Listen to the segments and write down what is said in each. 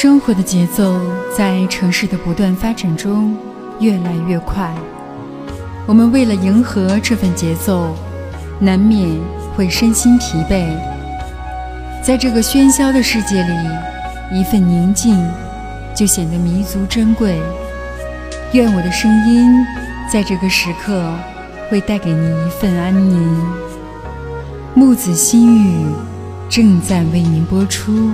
生活的节奏在城市的不断发展中越来越快，我们为了迎合这份节奏，难免会身心疲惫。在这个喧嚣的世界里，一份宁静就显得弥足珍贵。愿我的声音在这个时刻会带给你一份安宁。木子心语正在为您播出。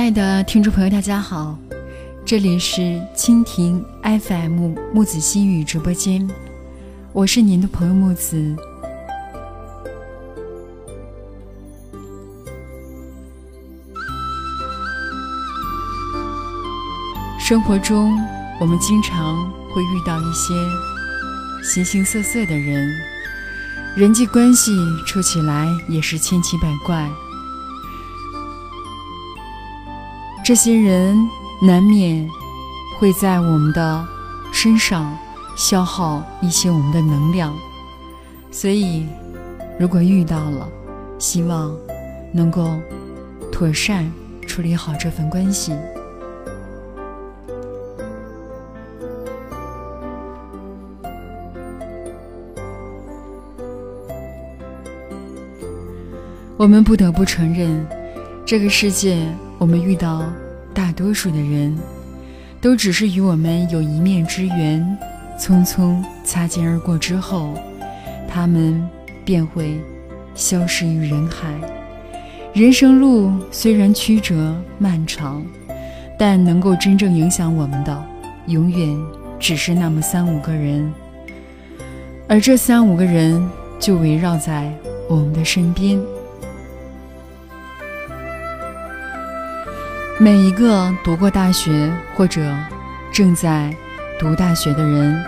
亲爱的听众朋友，大家好，这里是蜻蜓 FM 木子心语直播间，我是您的朋友木子。生活中，我们经常会遇到一些形形色色的人，人际关系处起来也是千奇百怪。这些人难免会在我们的身上消耗一些我们的能量，所以如果遇到了，希望能够妥善处理好这份关系。我们不得不承认，这个世界。我们遇到大多数的人，都只是与我们有一面之缘，匆匆擦肩而过之后，他们便会消失于人海。人生路虽然曲折漫长，但能够真正影响我们的，永远只是那么三五个人，而这三五个人就围绕在我们的身边。每一个读过大学或者正在读大学的人，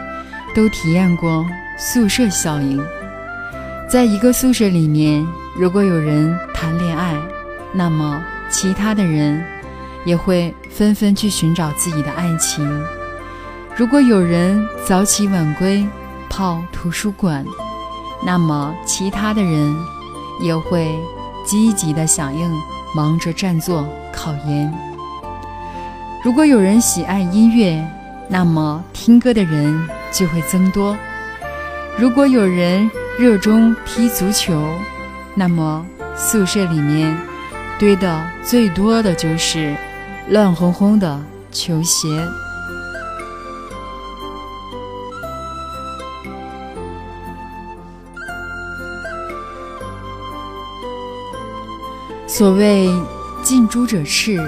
都体验过宿舍效应。在一个宿舍里面，如果有人谈恋爱，那么其他的人也会纷纷去寻找自己的爱情；如果有人早起晚归泡图书馆，那么其他的人也会积极的响应。忙着占座考研。如果有人喜爱音乐，那么听歌的人就会增多；如果有人热衷踢足球，那么宿舍里面堆的最多的就是乱哄哄的球鞋。所谓近朱者赤，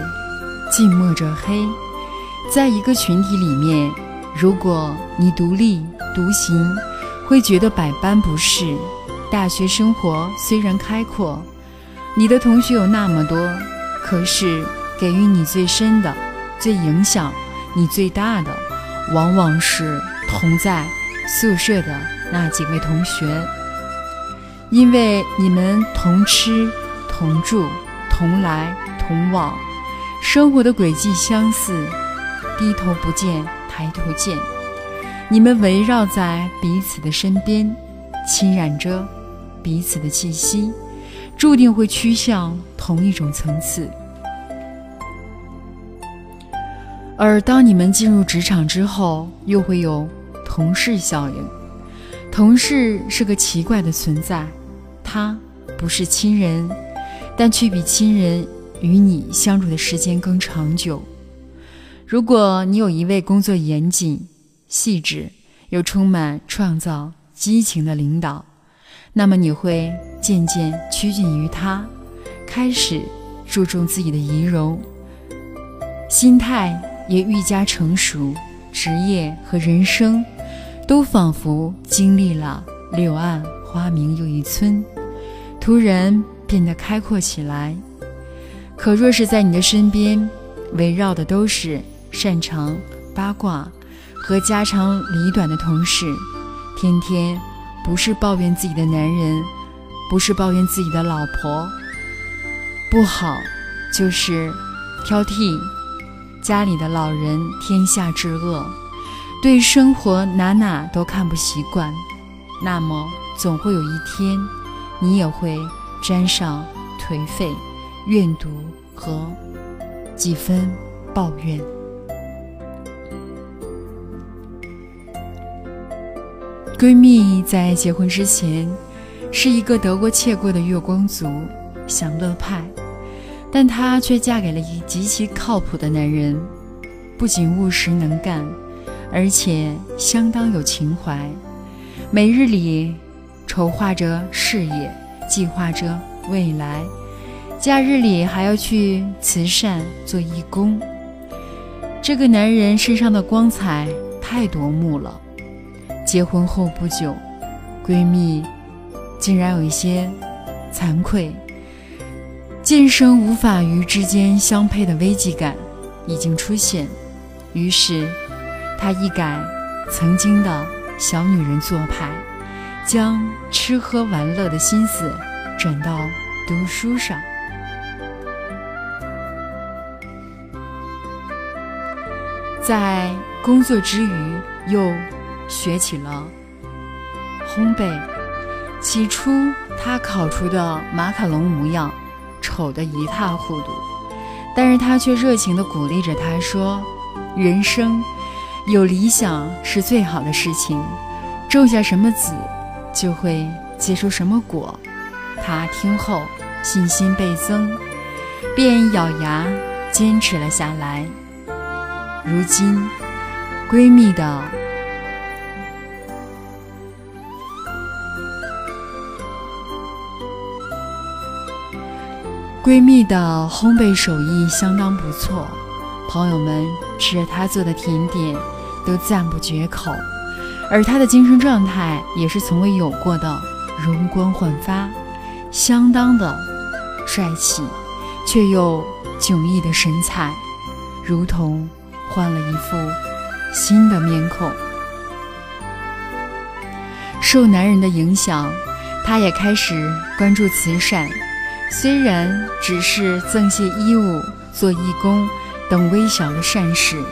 近墨者黑。在一个群体里面，如果你独立独行，会觉得百般不适。大学生活虽然开阔，你的同学有那么多，可是给予你最深的、最影响你最大的，往往是同在宿舍的那几位同学，因为你们同吃。同住，同来同往，生活的轨迹相似。低头不见抬头见，你们围绕在彼此的身边，侵染着彼此的气息，注定会趋向同一种层次。而当你们进入职场之后，又会有同事效应。同事是个奇怪的存在，他不是亲人。但却比亲人与你相处的时间更长久。如果你有一位工作严谨、细致又充满创造激情的领导，那么你会渐渐趋近于他，开始注重自己的仪容，心态也愈加成熟，职业和人生都仿佛经历了柳暗花明又一村，突然。变得开阔起来，可若是在你的身边围绕的都是擅长八卦和家长里短的同事，天天不是抱怨自己的男人，不是抱怨自己的老婆不好，就是挑剔家里的老人天下之恶，对生活哪哪都看不习惯，那么总会有一天，你也会沾上颓废。怨毒和几分抱怨。闺蜜在结婚之前是一个得过且过的月光族、享乐派，但她却嫁给了一极其靠谱的男人，不仅务实能干，而且相当有情怀，每日里筹划着事业，计划着未来。假日里还要去慈善做义工。这个男人身上的光彩太夺目了。结婚后不久，闺蜜竟然有一些惭愧，渐生无法与之间相配的危机感已经出现。于是，她一改曾经的小女人做派，将吃喝玩乐的心思转到读书上。在工作之余，又学起了烘焙。起初，他烤出的马卡龙模样丑得一塌糊涂，但是他却热情地鼓励着他说：“人生有理想是最好的事情，种下什么籽，就会结出什么果。”他听后信心倍增，便咬牙坚持了下来。如今，闺蜜的闺蜜的烘焙手艺相当不错，朋友们吃着她做的甜点都赞不绝口，而他的精神状态也是从未有过的容光焕发，相当的帅气，却又迥异的神采，如同。换了一副新的面孔，受男人的影响，他也开始关注慈善。虽然只是赠些衣物、做义工等微小的善事，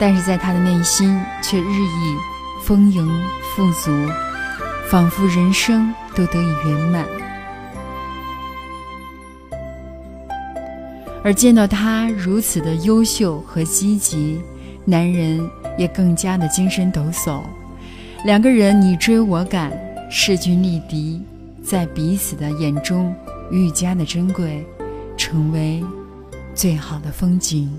但是在他的内心却日益丰盈富足，仿佛人生都得以圆满。而见到他如此的优秀和积极，男人也更加的精神抖擞。两个人你追我赶，势均力敌，在彼此的眼中愈加的珍贵，成为最好的风景。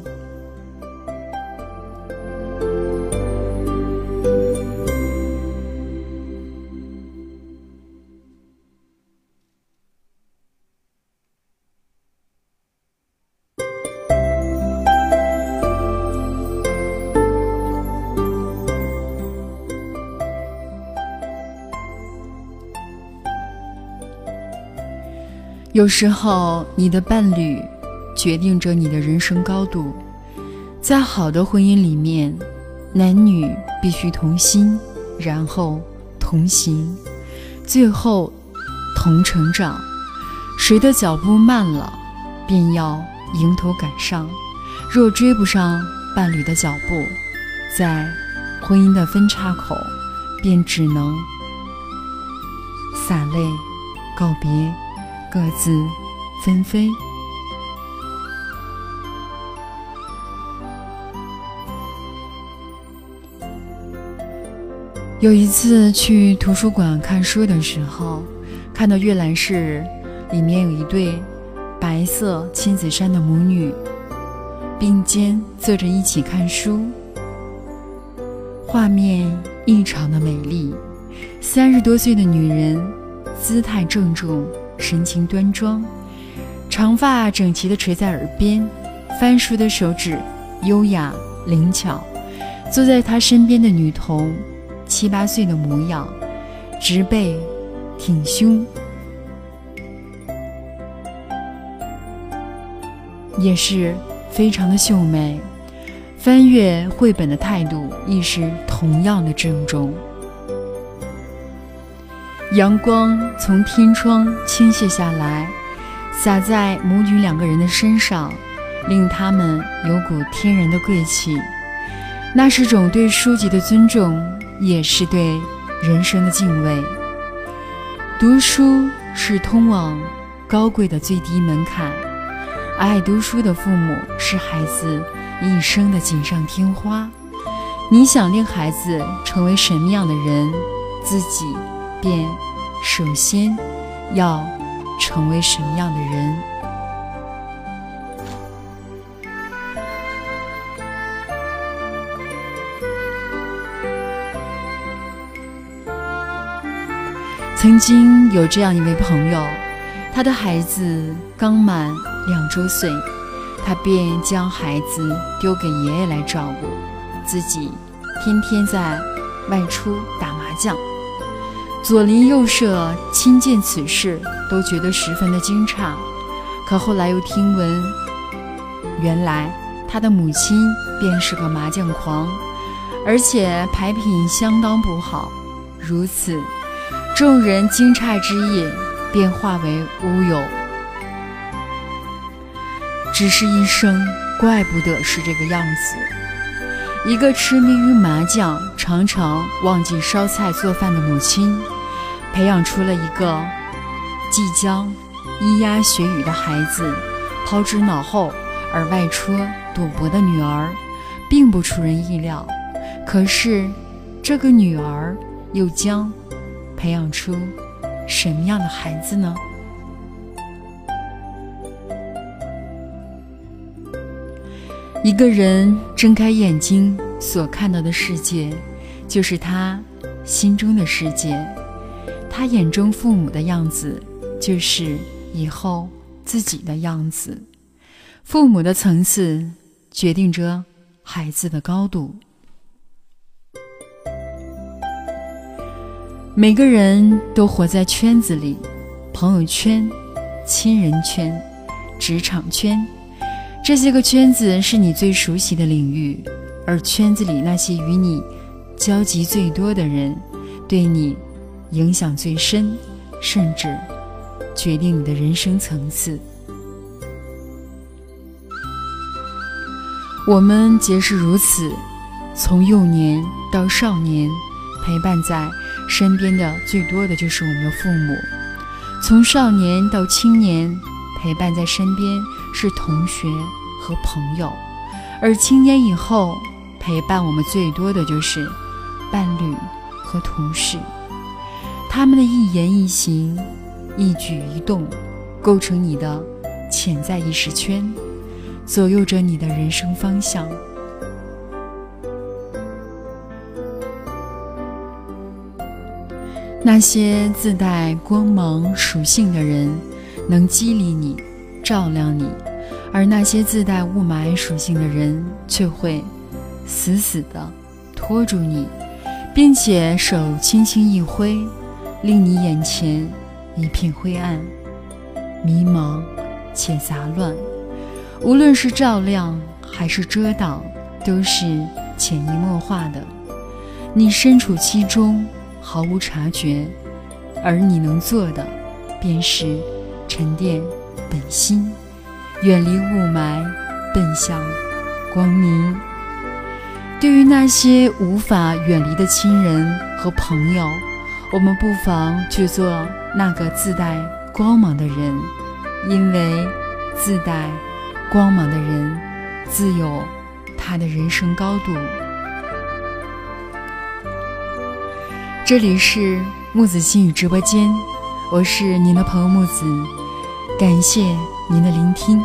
有时候，你的伴侣决定着你的人生高度。在好的婚姻里面，男女必须同心，然后同行，最后同成长。谁的脚步慢了，便要迎头赶上；若追不上伴侣的脚步，在婚姻的分叉口，便只能洒泪告别。各自纷飞。有一次去图书馆看书的时候，看到阅览室里面有一对白色亲子衫的母女并肩坐着一起看书，画面异常的美丽。三十多岁的女人姿态郑重。神情端庄，长发整齐地垂在耳边，翻书的手指优雅灵巧。坐在他身边的女童，七八岁的模样，直背挺胸，也是非常的秀美。翻阅绘本的态度亦是同样的郑重。阳光从天窗倾泻下来，洒在母女两个人的身上，令他们有股天然的贵气。那是种对书籍的尊重，也是对人生的敬畏。读书是通往高贵的最低门槛，爱读书的父母是孩子一生的锦上添花。你想令孩子成为什么样的人，自己便首先要成为什么样的人。曾经有这样一位朋友，他的孩子刚满两周岁，他便将孩子丢给爷爷来照顾，自己天天在外出打麻将。左邻右舍亲见此事，都觉得十分的惊诧。可后来又听闻，原来他的母亲便是个麻将狂，而且牌品相当不好。如此。众人惊诧之意，便化为乌有。只是一生，怪不得是这个样子。一个痴迷于麻将、常常忘记烧菜做饭的母亲，培养出了一个即将咿呀学语的孩子，抛之脑后而外出赌博的女儿，并不出人意料。可是，这个女儿又将。培养出什么样的孩子呢？一个人睁开眼睛所看到的世界，就是他心中的世界。他眼中父母的样子，就是以后自己的样子。父母的层次，决定着孩子的高度。每个人都活在圈子里，朋友圈、亲人圈、职场圈，这些个圈子是你最熟悉的领域，而圈子里那些与你交集最多的人，对你影响最深，甚至决定你的人生层次。我们皆是如此，从幼年到少年，陪伴在。身边的最多的就是我们的父母，从少年到青年，陪伴在身边是同学和朋友，而青年以后，陪伴我们最多的就是伴侣和同事。他们的一言一行、一举一动，构成你的潜在意识圈，左右着你的人生方向。那些自带光芒属性的人，能激励你、照亮你；而那些自带雾霾属性的人，却会死死地拖住你，并且手轻轻一挥，令你眼前一片灰暗、迷茫且杂乱。无论是照亮还是遮挡，都是潜移默化的。你身处其中。毫无察觉，而你能做的，便是沉淀本心，远离雾霾，奔向光明。对于那些无法远离的亲人和朋友，我们不妨去做那个自带光芒的人，因为自带光芒的人，自有他的人生高度。这里是木子心语直播间，我是您的朋友木子，感谢您的聆听。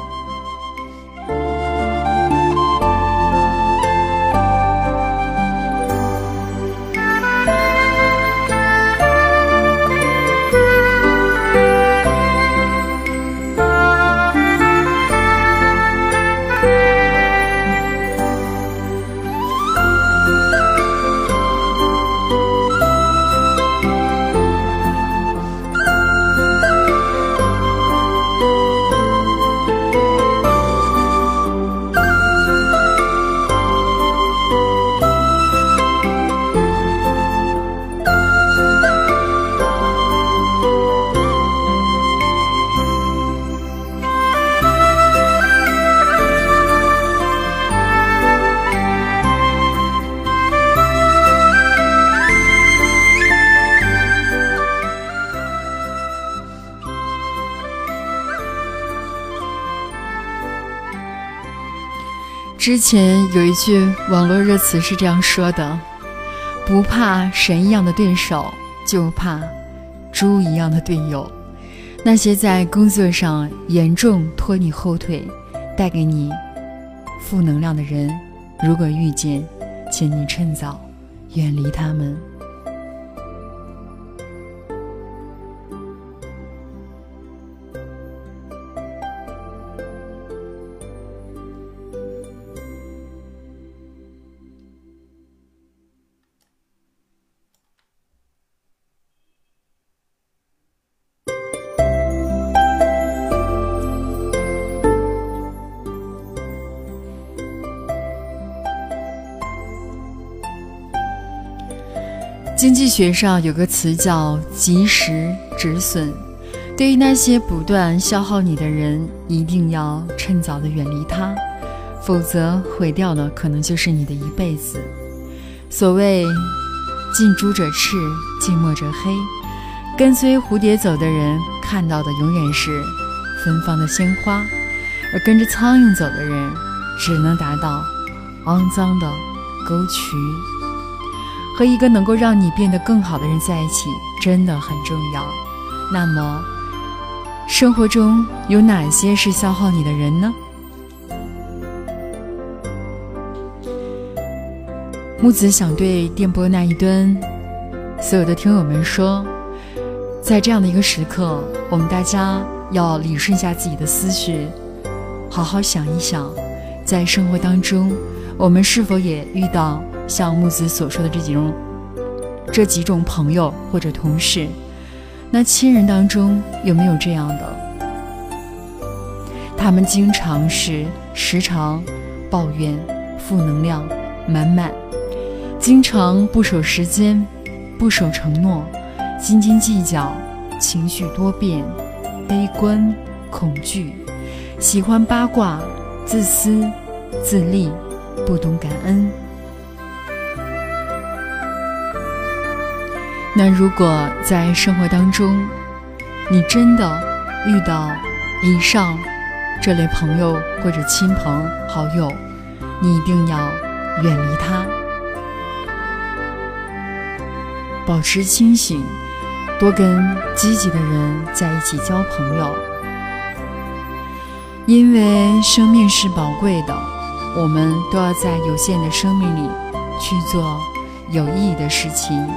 之前有一句网络热词是这样说的：“不怕神一样的对手，就怕猪一样的队友。”那些在工作上严重拖你后腿、带给你负能量的人，如果遇见，请你趁早远离他们。经济学上有个词叫“及时止损”，对于那些不断消耗你的人，一定要趁早的远离他，否则毁掉的可能就是你的一辈子。所谓“近朱者赤，近墨者黑”，跟随蝴蝶走的人看到的永远是芬芳的鲜花，而跟着苍蝇走的人只能达到肮脏的沟渠。和一个能够让你变得更好的人在一起真的很重要。那么，生活中有哪些是消耗你的人呢？木子想对电波那一端所有的听友们说，在这样的一个时刻，我们大家要理顺一下自己的思绪，好好想一想，在生活当中，我们是否也遇到？像木子所说的这几种，这几种朋友或者同事，那亲人当中有没有这样的？他们经常是时常抱怨、负能量满满，经常不守时间、不守承诺、斤斤计较、情绪多变、悲观、恐惧、喜欢八卦、自私自利、不懂感恩。那如果在生活当中，你真的遇到以上这类朋友或者亲朋好友，你一定要远离他，保持清醒，多跟积极的人在一起交朋友，因为生命是宝贵的，我们都要在有限的生命里去做有意义的事情。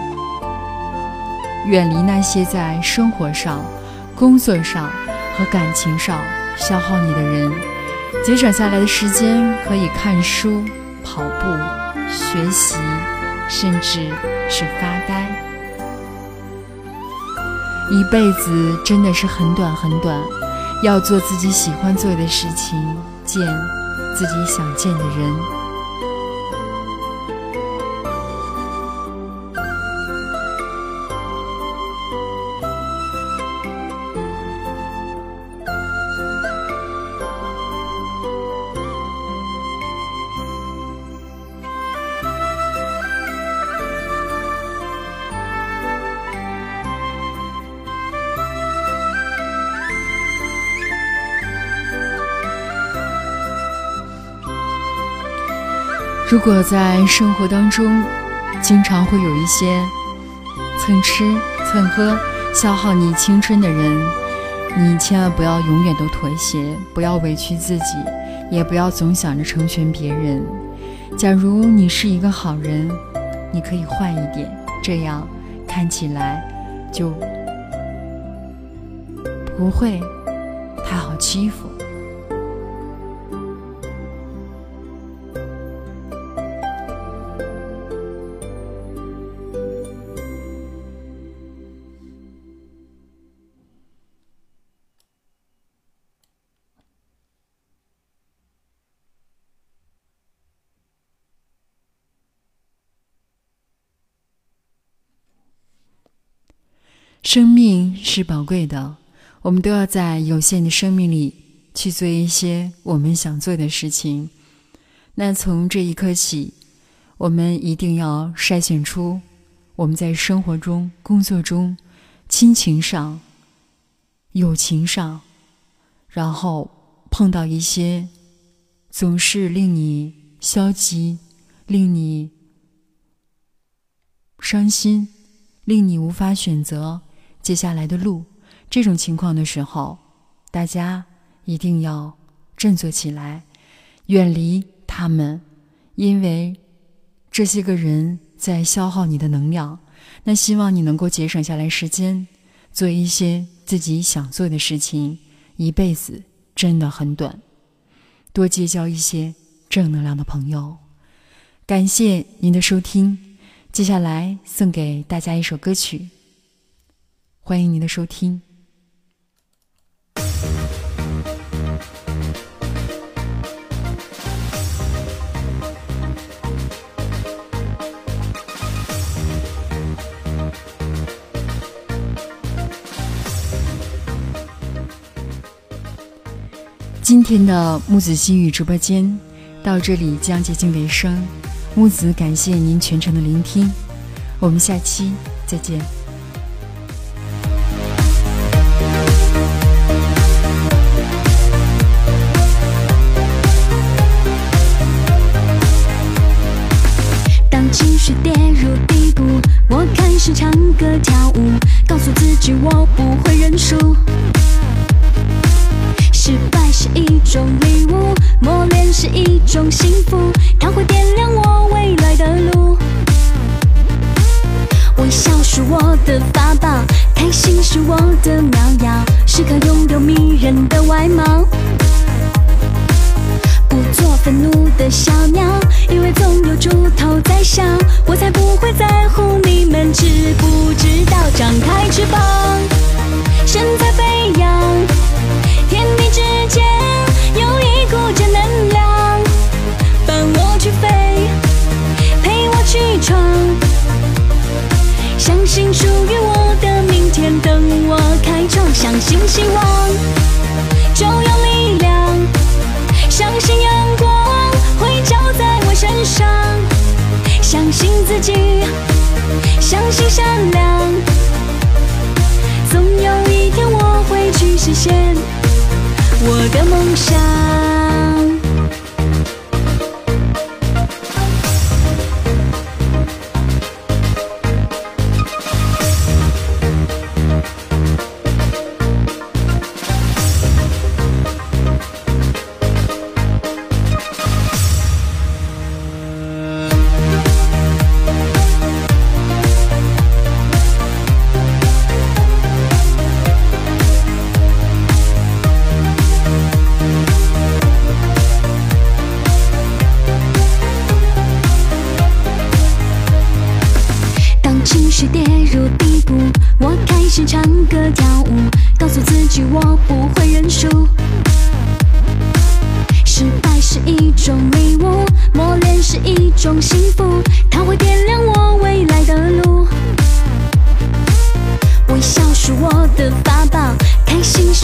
远离那些在生活上、工作上和感情上消耗你的人，节省下来的时间可以看书、跑步、学习，甚至是发呆。一辈子真的是很短很短，要做自己喜欢做的事情，见自己想见的人。如果在生活当中，经常会有一些蹭吃蹭喝、消耗你青春的人，你千万不要永远都妥协，不要委屈自己，也不要总想着成全别人。假如你是一个好人，你可以换一点，这样看起来就不会太好欺负。生命是宝贵的，我们都要在有限的生命里去做一些我们想做的事情。那从这一刻起，我们一定要筛选出我们在生活中、工作中、亲情上、友情上，然后碰到一些总是令你消极，令你伤心，令你无法选择接下来的路。这种情况的时候，大家一定要振作起来，远离他们，因为这些个人在消耗你的能量。那希望你能够节省下来时间，做一些自己想做的事情。一辈子真的很短，多结交一些正能量的朋友。感谢您的收听，接下来送给大家一首歌曲，欢迎您的收听。今天的木子心语直播间到这里将接近尾声，木子感谢您全程的聆听，我们下期再见。歌跳舞，告诉自己我不会认输。失败是一种礼物，磨练是一种幸福，它会点亮我未来的路。微笑是我的法宝，开心是我的妙药，时刻拥有迷人的外貌。不做愤怒的小鸟，善良，总有一天我会去实现。我的梦想。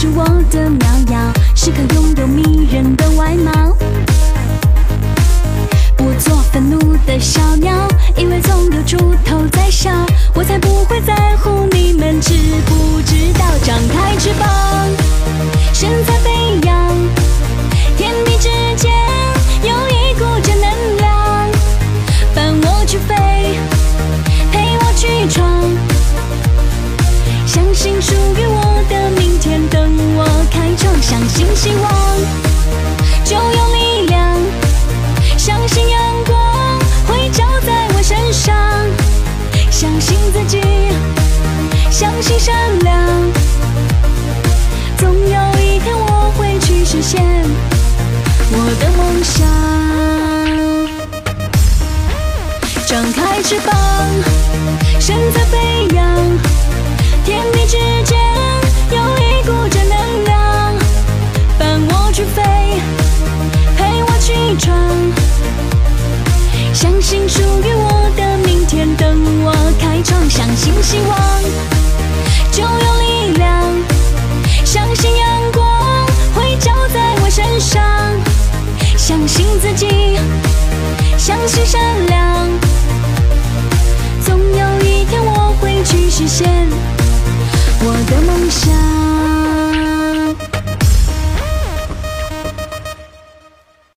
是我的妙药，时刻拥有迷人的外貌。不做愤怒的小鸟，因为总有猪头在笑。我才不会在乎你们知不知道，张开翅膀。希望。